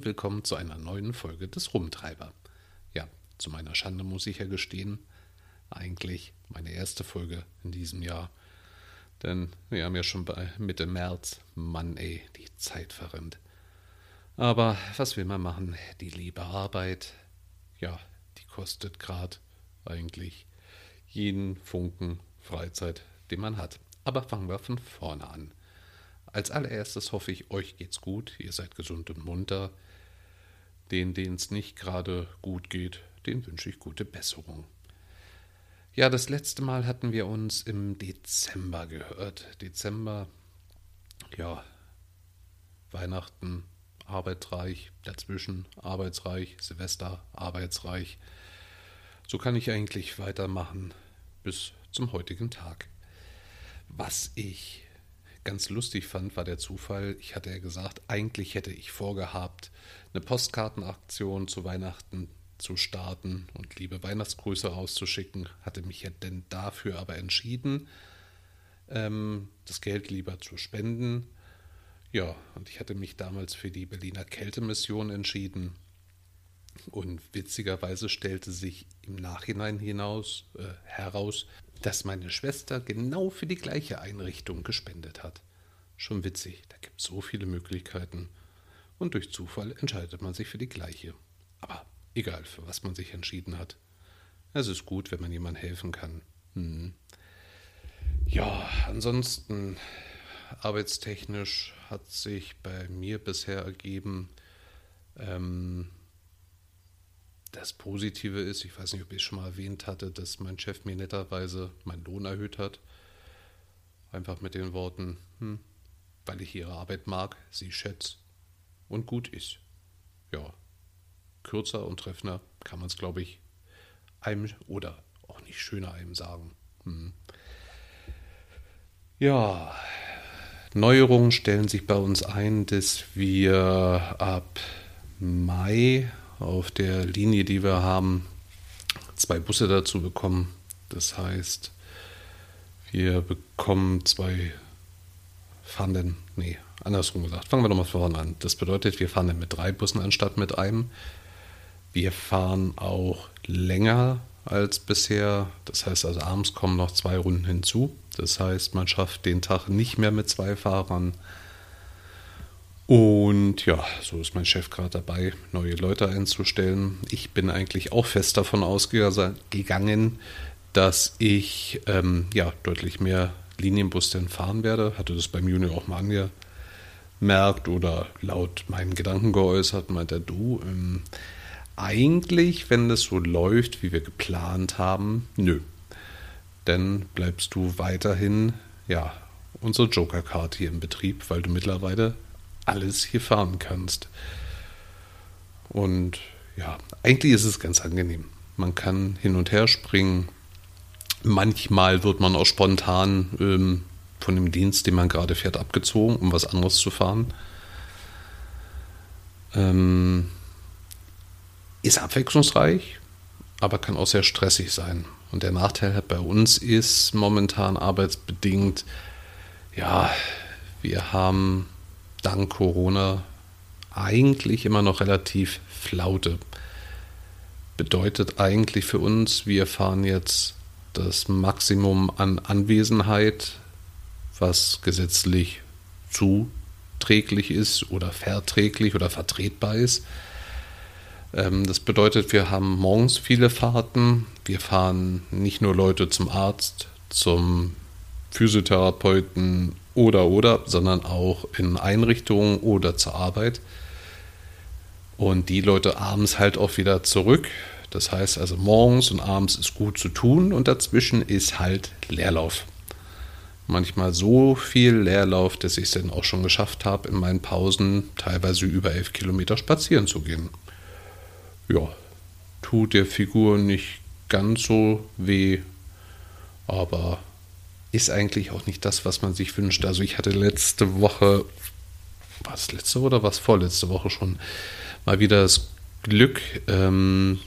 und willkommen zu einer neuen Folge des Rumtreiber. Ja, zu meiner Schande muss ich ja gestehen, eigentlich meine erste Folge in diesem Jahr. Denn wir haben ja schon bei Mitte März, Mann ey, die Zeit verrinnt. Aber was will man machen? Die liebe Arbeit, ja, die kostet gerade eigentlich jeden Funken Freizeit, den man hat. Aber fangen wir von vorne an. Als allererstes hoffe ich, euch geht's gut, ihr seid gesund und munter. Den, denen es nicht gerade gut geht, den wünsche ich gute Besserung. Ja, das letzte Mal hatten wir uns im Dezember gehört. Dezember, ja, Weihnachten, arbeitsreich, dazwischen arbeitsreich, Silvester, arbeitsreich. So kann ich eigentlich weitermachen bis zum heutigen Tag. Was ich ganz lustig fand, war der Zufall. Ich hatte ja gesagt, eigentlich hätte ich vorgehabt, eine Postkartenaktion zu Weihnachten zu starten und liebe Weihnachtsgrüße rauszuschicken, hatte mich ja denn dafür aber entschieden, ähm, das Geld lieber zu spenden. Ja, und ich hatte mich damals für die Berliner Kältemission entschieden. Und witzigerweise stellte sich im Nachhinein hinaus äh, heraus, dass meine Schwester genau für die gleiche Einrichtung gespendet hat. Schon witzig, da gibt es so viele Möglichkeiten. Und durch Zufall entscheidet man sich für die gleiche. Aber egal, für was man sich entschieden hat. Es ist gut, wenn man jemandem helfen kann. Hm. Ja, ansonsten arbeitstechnisch hat sich bei mir bisher ergeben, ähm, das Positive ist, ich weiß nicht, ob ich es schon mal erwähnt hatte, dass mein Chef mir netterweise meinen Lohn erhöht hat. Einfach mit den Worten, hm, weil ich ihre Arbeit mag, sie schätze und gut ist. Ja, kürzer und treffender kann man es, glaube ich, einem oder auch nicht schöner einem sagen. Hm. Ja, Neuerungen stellen sich bei uns ein, dass wir ab Mai auf der Linie, die wir haben, zwei Busse dazu bekommen. Das heißt, wir bekommen zwei fahrenden, nee, andersrum gesagt, fangen wir nochmal vorne an. Das bedeutet, wir fahren dann mit drei Bussen anstatt mit einem. Wir fahren auch länger als bisher. Das heißt also, abends kommen noch zwei Runden hinzu. Das heißt, man schafft den Tag nicht mehr mit zwei Fahrern. Und ja, so ist mein Chef gerade dabei, neue Leute einzustellen. Ich bin eigentlich auch fest davon ausgegangen, dass ich ähm, ja, deutlich mehr Linienbus denn fahren werde. Hatte das beim Junior auch mal angemerkt oder laut meinen Gedanken geäußert, meinte er, du, ähm, eigentlich, wenn das so läuft, wie wir geplant haben, nö. Dann bleibst du weiterhin, ja, unsere Joker-Card hier im Betrieb, weil du mittlerweile alles hier fahren kannst. Und ja, eigentlich ist es ganz angenehm. Man kann hin und her springen. Manchmal wird man auch spontan ähm, von dem Dienst, den man gerade fährt, abgezogen, um was anderes zu fahren. Ähm, ist abwechslungsreich, aber kann auch sehr stressig sein. Und der Nachteil bei uns ist momentan arbeitsbedingt, ja, wir haben dank Corona eigentlich immer noch relativ flaute. Bedeutet eigentlich für uns, wir fahren jetzt das Maximum an Anwesenheit, was gesetzlich zuträglich ist oder verträglich oder vertretbar ist. Ähm, das bedeutet, wir haben morgens viele Fahrten. Wir fahren nicht nur Leute zum Arzt, zum Physiotherapeuten oder oder, sondern auch in Einrichtungen oder zur Arbeit. Und die Leute abends halt auch wieder zurück. Das heißt also morgens und abends ist gut zu tun und dazwischen ist halt Leerlauf. Manchmal so viel Leerlauf, dass ich es dann auch schon geschafft habe, in meinen Pausen teilweise über elf Kilometer spazieren zu gehen. Ja, tut der Figur nicht ganz so weh, aber ist eigentlich auch nicht das, was man sich wünscht. Also ich hatte letzte Woche, war es letzte oder was vorletzte Woche schon, mal wieder das Glück, ähm,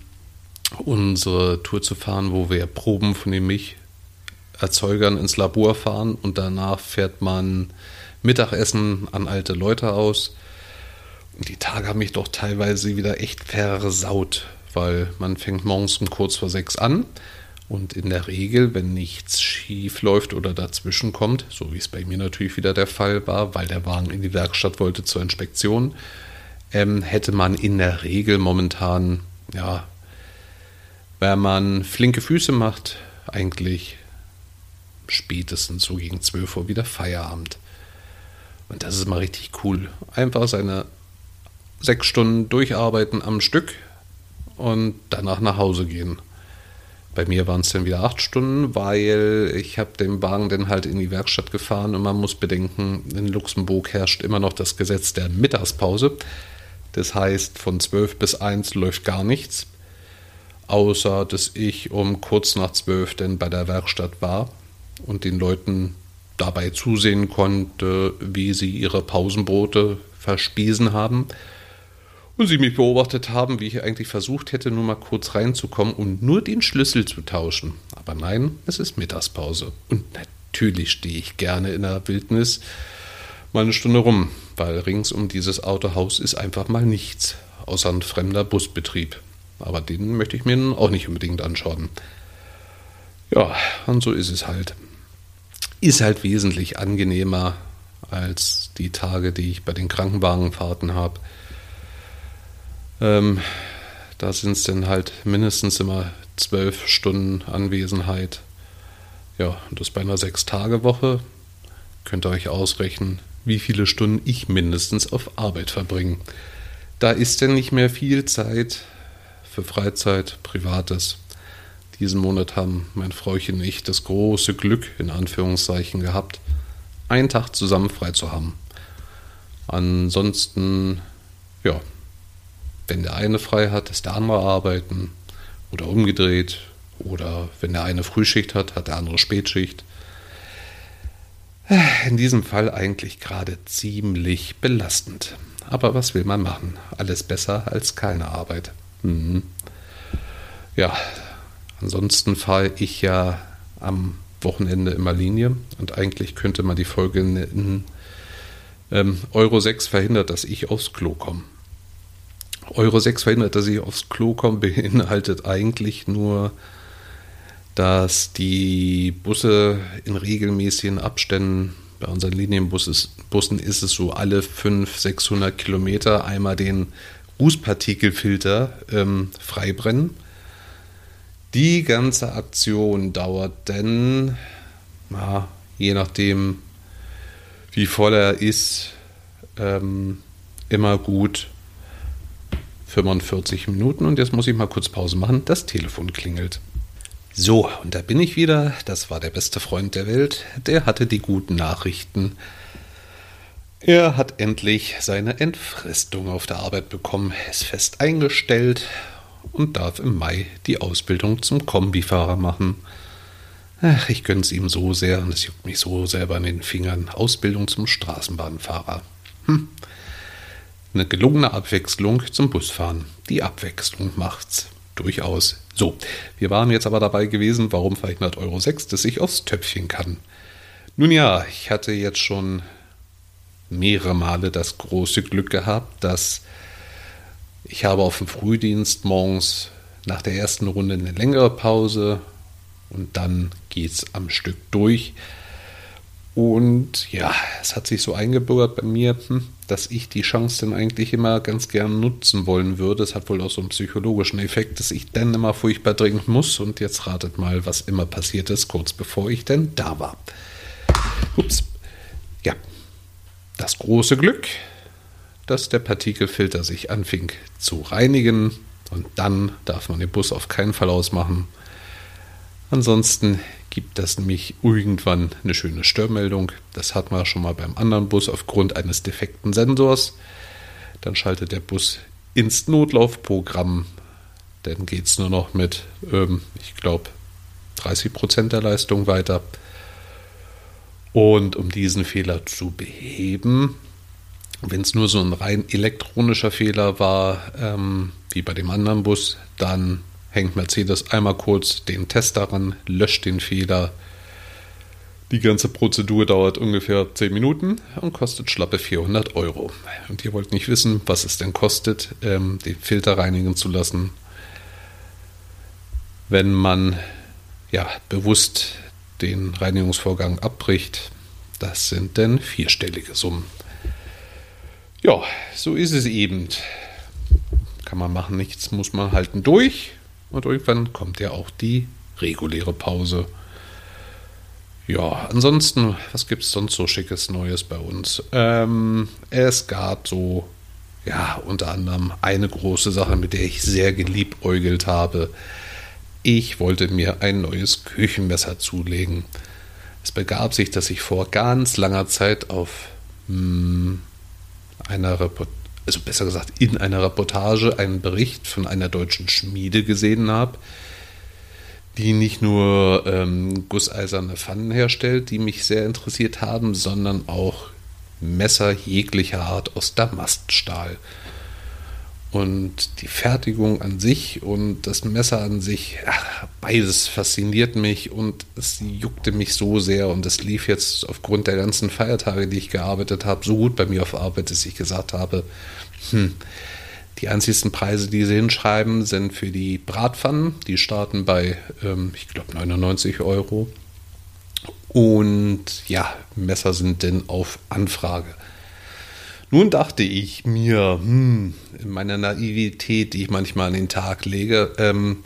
unsere Tour zu fahren, wo wir Proben von den Milcherzeugern ins Labor fahren und danach fährt man Mittagessen an alte Leute aus. die Tage haben mich doch teilweise wieder echt versaut, weil man fängt morgens um kurz vor sechs an und in der Regel, wenn nichts schief läuft oder dazwischen kommt, so wie es bei mir natürlich wieder der Fall war, weil der Wagen in die Werkstatt wollte zur Inspektion, ähm, hätte man in der Regel momentan, ja, wenn man flinke Füße macht, eigentlich spätestens so gegen 12 Uhr wieder Feierabend. Und das ist mal richtig cool. Einfach seine sechs Stunden durcharbeiten am Stück und danach nach Hause gehen. Bei mir waren es dann wieder acht Stunden, weil ich habe den Wagen dann halt in die Werkstatt gefahren und man muss bedenken, in Luxemburg herrscht immer noch das Gesetz der Mittagspause. Das heißt, von zwölf bis eins läuft gar nichts, außer dass ich um kurz nach zwölf dann bei der Werkstatt war und den Leuten dabei zusehen konnte, wie sie ihre Pausenbrote verspiesen haben und sie mich beobachtet haben, wie ich eigentlich versucht hätte, nur mal kurz reinzukommen und nur den Schlüssel zu tauschen. Aber nein, es ist Mittagspause. Und natürlich stehe ich gerne in der Wildnis mal eine Stunde rum, weil rings um dieses Autohaus ist einfach mal nichts, außer ein fremder Busbetrieb. Aber den möchte ich mir auch nicht unbedingt anschauen. Ja, und so ist es halt. Ist halt wesentlich angenehmer als die Tage, die ich bei den Krankenwagenfahrten habe. Ähm, da sind es dann halt mindestens immer zwölf Stunden Anwesenheit. Ja, und das bei einer Sechs-Tage-Woche. Könnt ihr euch ausrechnen, wie viele Stunden ich mindestens auf Arbeit verbringe. Da ist denn nicht mehr viel Zeit für Freizeit, Privates. Diesen Monat haben mein Frauchen und ich das große Glück, in Anführungszeichen, gehabt, einen Tag zusammen frei zu haben. Ansonsten, ja, wenn der eine frei hat, ist der andere arbeiten oder umgedreht. Oder wenn der eine Frühschicht hat, hat der andere Spätschicht. In diesem Fall eigentlich gerade ziemlich belastend. Aber was will man machen? Alles besser als keine Arbeit. Mhm. Ja, ansonsten fahre ich ja am Wochenende immer Linie und eigentlich könnte man die Folge in ähm, Euro 6 verhindert, dass ich aufs Klo komme. Euro 6 verhindert, dass ich aufs Klo komme, beinhaltet eigentlich nur, dass die Busse in regelmäßigen Abständen, bei unseren Linienbussen ist es so alle 500, 600 Kilometer einmal den Rußpartikelfilter ähm, freibrennen. Die ganze Aktion dauert denn, na, je nachdem, wie voll er ist, ähm, immer gut 45 Minuten und jetzt muss ich mal kurz Pause machen. Das Telefon klingelt. So, und da bin ich wieder. Das war der beste Freund der Welt. Der hatte die guten Nachrichten. Er hat endlich seine Entfristung auf der Arbeit bekommen, ist fest eingestellt und darf im Mai die Ausbildung zum Kombifahrer machen. Ach, ich gönn's ihm so sehr und es juckt mich so selber an den Fingern. Ausbildung zum Straßenbahnfahrer. Hm. Eine gelungene Abwechslung zum Busfahren. Die Abwechslung macht's. Durchaus. So, wir waren jetzt aber dabei gewesen, warum verhindert Euro 6, dass ich aufs Töpfchen kann. Nun ja, ich hatte jetzt schon mehrere Male das große Glück gehabt, dass ich habe auf dem Frühdienst morgens nach der ersten Runde eine längere Pause und dann geht's am Stück durch. Und ja, es hat sich so eingebürgert bei mir, hm, dass ich die Chance dann eigentlich immer ganz gern nutzen wollen würde. Es hat wohl auch so einen psychologischen Effekt, dass ich dann immer furchtbar dringend muss. Und jetzt ratet mal, was immer passiert ist, kurz bevor ich denn da war. Ups. Ja, das große Glück, dass der Partikelfilter sich anfing zu reinigen. Und dann darf man den Bus auf keinen Fall ausmachen. Ansonsten gibt das nämlich irgendwann eine schöne Störmeldung. Das hatten wir schon mal beim anderen Bus aufgrund eines defekten Sensors. Dann schaltet der Bus ins Notlaufprogramm. Dann geht es nur noch mit, ähm, ich glaube, 30 Prozent der Leistung weiter. Und um diesen Fehler zu beheben, wenn es nur so ein rein elektronischer Fehler war, ähm, wie bei dem anderen Bus, dann hängt Mercedes einmal kurz den Test daran, löscht den Fehler. Die ganze Prozedur dauert ungefähr 10 Minuten und kostet schlappe 400 Euro. Und ihr wollt nicht wissen, was es denn kostet, ähm, den Filter reinigen zu lassen, wenn man ja bewusst den Reinigungsvorgang abbricht. Das sind denn vierstellige Summen. Ja, so ist es eben. Kann man machen, nichts muss man halten durch. Und irgendwann kommt ja auch die reguläre Pause. Ja, ansonsten, was gibt es sonst so schickes Neues bei uns? Ähm, es gab so, ja, unter anderem eine große Sache, mit der ich sehr geliebäugelt habe. Ich wollte mir ein neues Küchenmesser zulegen. Es begab sich, dass ich vor ganz langer Zeit auf mh, hm, einer Reportage, also besser gesagt in einer Reportage einen Bericht von einer deutschen Schmiede gesehen habe, die nicht nur ähm, gusseiserne Pfannen herstellt, die mich sehr interessiert haben, sondern auch Messer jeglicher Art aus Damaststahl. Und die Fertigung an sich und das Messer an sich, ach, beides fasziniert mich und es juckte mich so sehr. Und es lief jetzt aufgrund der ganzen Feiertage, die ich gearbeitet habe, so gut bei mir auf Arbeit, dass ich gesagt habe, hm, die einzigsten Preise, die sie hinschreiben, sind für die Bratpfannen. Die starten bei, ähm, ich glaube, 99 Euro. Und ja, Messer sind denn auf Anfrage. Nun dachte ich mir, hm, in meiner Naivität, die ich manchmal an den Tag lege, ähm,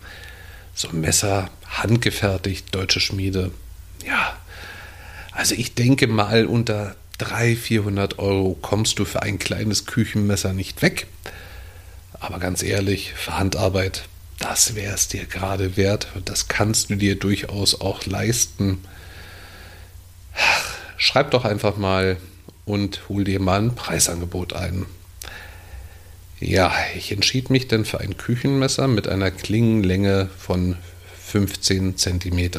so ein Messer handgefertigt, deutsche Schmiede. Ja, also ich denke mal, unter 300, 400 Euro kommst du für ein kleines Küchenmesser nicht weg. Aber ganz ehrlich, für Handarbeit, das wäre es dir gerade wert. Und das kannst du dir durchaus auch leisten. Schreib doch einfach mal und hol dir mal ein Preisangebot ein. Ja, ich entschied mich dann für ein Küchenmesser mit einer Klingenlänge von 15 cm.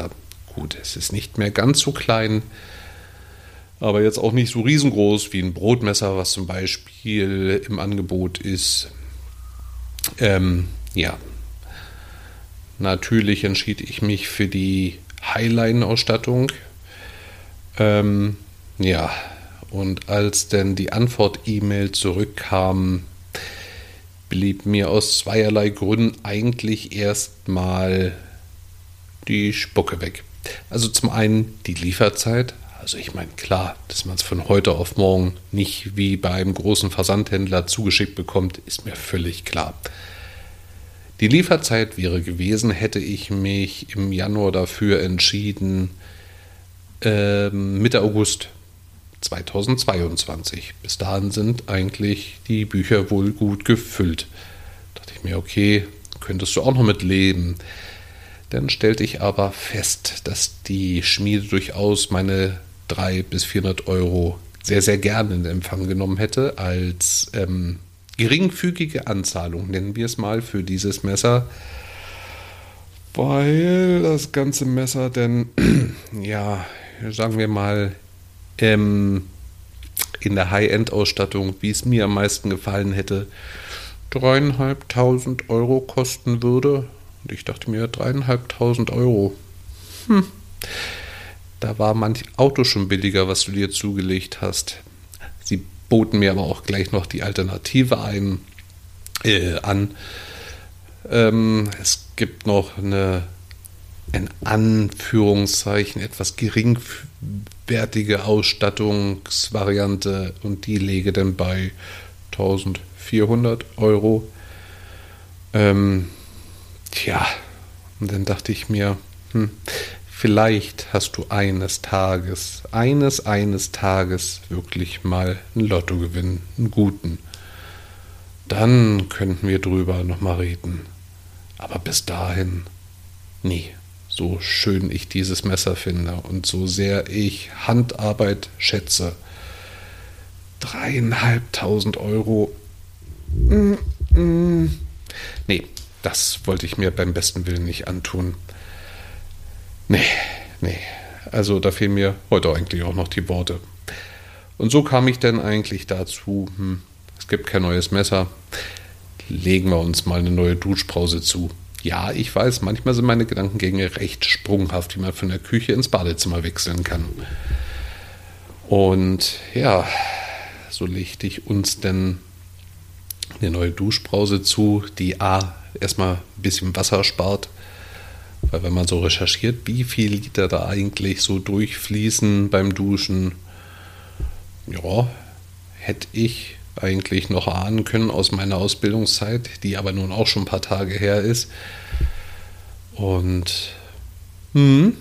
Gut, es ist nicht mehr ganz so klein, aber jetzt auch nicht so riesengroß wie ein Brotmesser, was zum Beispiel im Angebot ist. Ähm, ja, natürlich entschied ich mich für die Highline-Ausstattung. Ähm, ja, und als denn die Antwort-E-Mail zurückkam, blieb mir aus zweierlei Gründen eigentlich erstmal die Spucke weg. Also zum einen die Lieferzeit. Also ich meine, klar, dass man es von heute auf morgen nicht wie bei einem großen Versandhändler zugeschickt bekommt, ist mir völlig klar. Die Lieferzeit wäre gewesen, hätte ich mich im Januar dafür entschieden, äh, Mitte August 2022. Bis dahin sind eigentlich die Bücher wohl gut gefüllt. Da dachte ich mir, okay, könntest du auch noch mit leben. Dann stellte ich aber fest, dass die Schmiede durchaus meine 300 bis 400 Euro sehr, sehr gerne in Empfang genommen hätte als ähm, geringfügige Anzahlung, nennen wir es mal, für dieses Messer. Weil das ganze Messer denn, ja, sagen wir mal, ähm, in der High-End-Ausstattung, wie es mir am meisten gefallen hätte, dreieinhalbtausend Euro kosten würde. Und ich dachte mir, dreieinhalbtausend Euro. Hm. Da war manch Auto schon billiger, was du dir zugelegt hast. Sie boten mir aber auch gleich noch die Alternative ein, äh, an. Ähm, es gibt noch eine, in Anführungszeichen, etwas geringwertige Ausstattungsvariante und die lege dann bei 1400 Euro. Ähm, tja, und dann dachte ich mir, hm, Vielleicht hast du eines Tages, eines, eines Tages wirklich mal einen Lottogewinn, einen guten. Dann könnten wir drüber nochmal reden. Aber bis dahin, nie. So schön ich dieses Messer finde und so sehr ich Handarbeit schätze. Dreieinhalbtausend Euro. Mm, mm. Nee, das wollte ich mir beim besten Willen nicht antun. Nee, nee. Also da fehlen mir heute eigentlich auch noch die Worte. Und so kam ich dann eigentlich dazu, hm, es gibt kein neues Messer, legen wir uns mal eine neue Duschbrause zu. Ja, ich weiß, manchmal sind meine Gedankengänge recht sprunghaft, wie man von der Küche ins Badezimmer wechseln kann. Und ja, so legte ich uns denn eine neue Duschbrause zu, die A erstmal ein bisschen Wasser spart. Weil wenn man so recherchiert, wie viel Liter da eigentlich so durchfließen beim Duschen, ja, hätte ich eigentlich noch ahnen können aus meiner Ausbildungszeit, die aber nun auch schon ein paar Tage her ist. Und hm,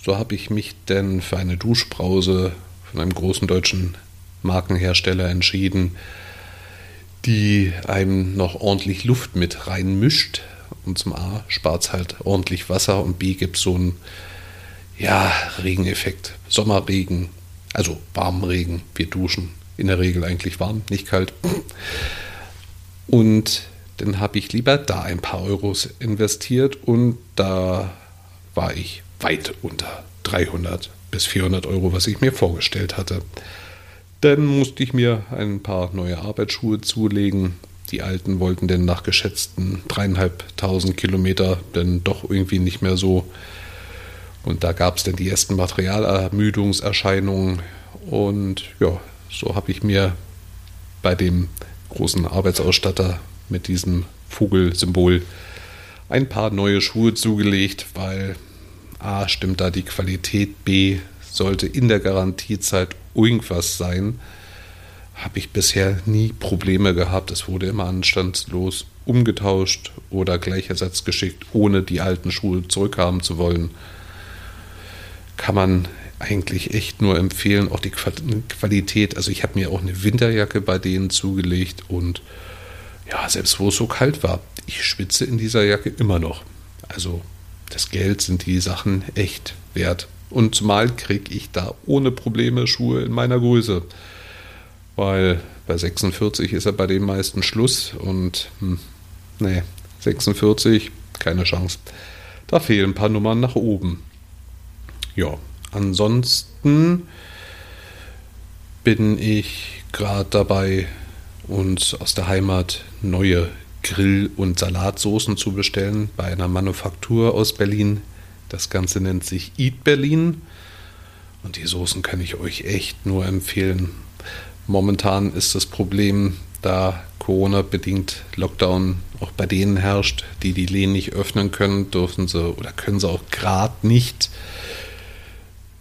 so habe ich mich denn für eine Duschbrause von einem großen deutschen Markenhersteller entschieden, die einem noch ordentlich Luft mit reinmischt. Und zum A spart es halt ordentlich Wasser und B gibt es so einen ja, Regeneffekt. Sommerregen, also warmen Regen. Wir duschen in der Regel eigentlich warm, nicht kalt. Und dann habe ich lieber da ein paar Euros investiert und da war ich weit unter 300 bis 400 Euro, was ich mir vorgestellt hatte. Dann musste ich mir ein paar neue Arbeitsschuhe zulegen. Die alten wollten denn nach geschätzten dreieinhalbtausend Kilometer dann doch irgendwie nicht mehr so. Und da gab es dann die ersten Materialermüdungserscheinungen. Und ja, so habe ich mir bei dem großen Arbeitsausstatter mit diesem Vogelsymbol ein paar neue Schuhe zugelegt, weil A stimmt da die Qualität, B sollte in der Garantiezeit irgendwas sein, habe ich bisher nie Probleme gehabt. Es wurde immer anstandslos umgetauscht oder Gleichersatz geschickt, ohne die alten Schuhe zurückhaben zu wollen. Kann man eigentlich echt nur empfehlen, auch die Qualität. Also ich habe mir auch eine Winterjacke bei denen zugelegt und ja, selbst wo es so kalt war, ich schwitze in dieser Jacke immer noch. Also das Geld sind die Sachen echt wert. Und zumal kriege ich da ohne Probleme Schuhe in meiner Größe. Weil bei 46 ist er bei den meisten Schluss und hm, nee, 46, keine Chance. Da fehlen ein paar Nummern nach oben. Ja, ansonsten bin ich gerade dabei, uns aus der Heimat neue Grill- und Salatsoßen zu bestellen bei einer Manufaktur aus Berlin, das Ganze nennt sich Eat Berlin. Und die Soßen kann ich euch echt nur empfehlen. Momentan ist das Problem, da Corona-bedingt Lockdown auch bei denen herrscht, die die Läden nicht öffnen können, dürfen sie oder können sie auch gerade nicht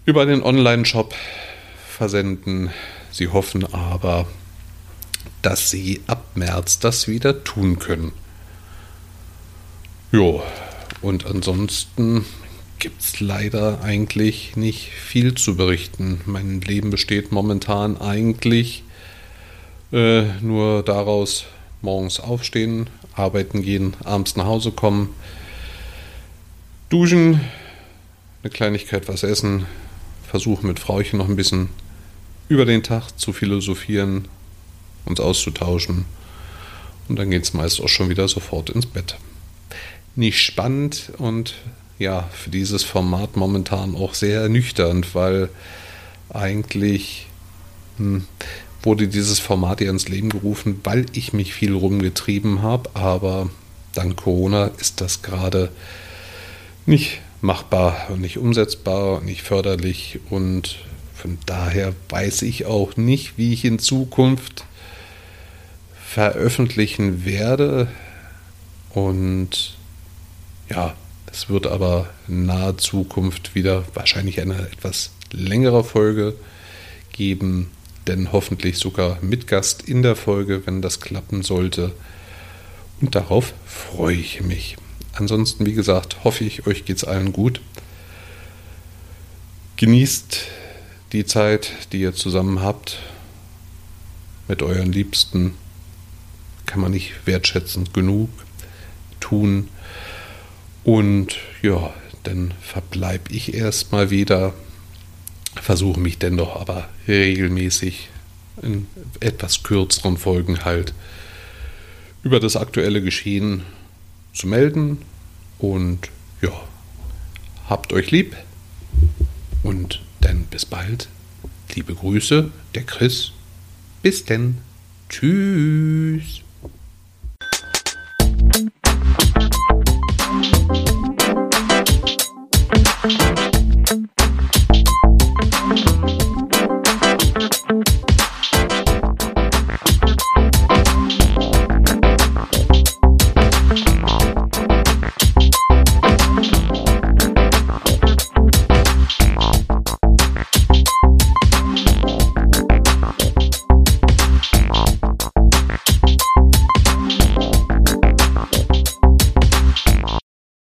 über den Online-Shop versenden. Sie hoffen aber, dass sie ab März das wieder tun können. Jo, und ansonsten gibt es leider eigentlich nicht viel zu berichten. Mein Leben besteht momentan eigentlich äh, nur daraus, morgens aufstehen, arbeiten gehen, abends nach Hause kommen, duschen, eine Kleinigkeit was essen, versuchen mit Frauchen noch ein bisschen über den Tag zu philosophieren, uns auszutauschen und dann geht es meist auch schon wieder sofort ins Bett. Nicht spannend und ja für dieses Format momentan auch sehr ernüchternd, weil eigentlich hm, wurde dieses Format ja ins Leben gerufen, weil ich mich viel rumgetrieben habe, aber dank Corona ist das gerade nicht machbar und nicht umsetzbar und nicht förderlich und von daher weiß ich auch nicht, wie ich in Zukunft veröffentlichen werde und ja, es wird aber in naher Zukunft wieder wahrscheinlich eine etwas längere Folge geben, denn hoffentlich sogar mit Gast in der Folge, wenn das klappen sollte. Und darauf freue ich mich. Ansonsten, wie gesagt, hoffe ich, euch geht es allen gut. Genießt die Zeit, die ihr zusammen habt mit euren Liebsten. Kann man nicht wertschätzend genug tun. Und ja, dann verbleibe ich erstmal wieder, versuche mich dennoch aber regelmäßig in etwas kürzeren Folgen halt über das aktuelle Geschehen zu melden. Und ja, habt euch lieb und dann bis bald. Liebe Grüße, der Chris. Bis denn. Tschüss.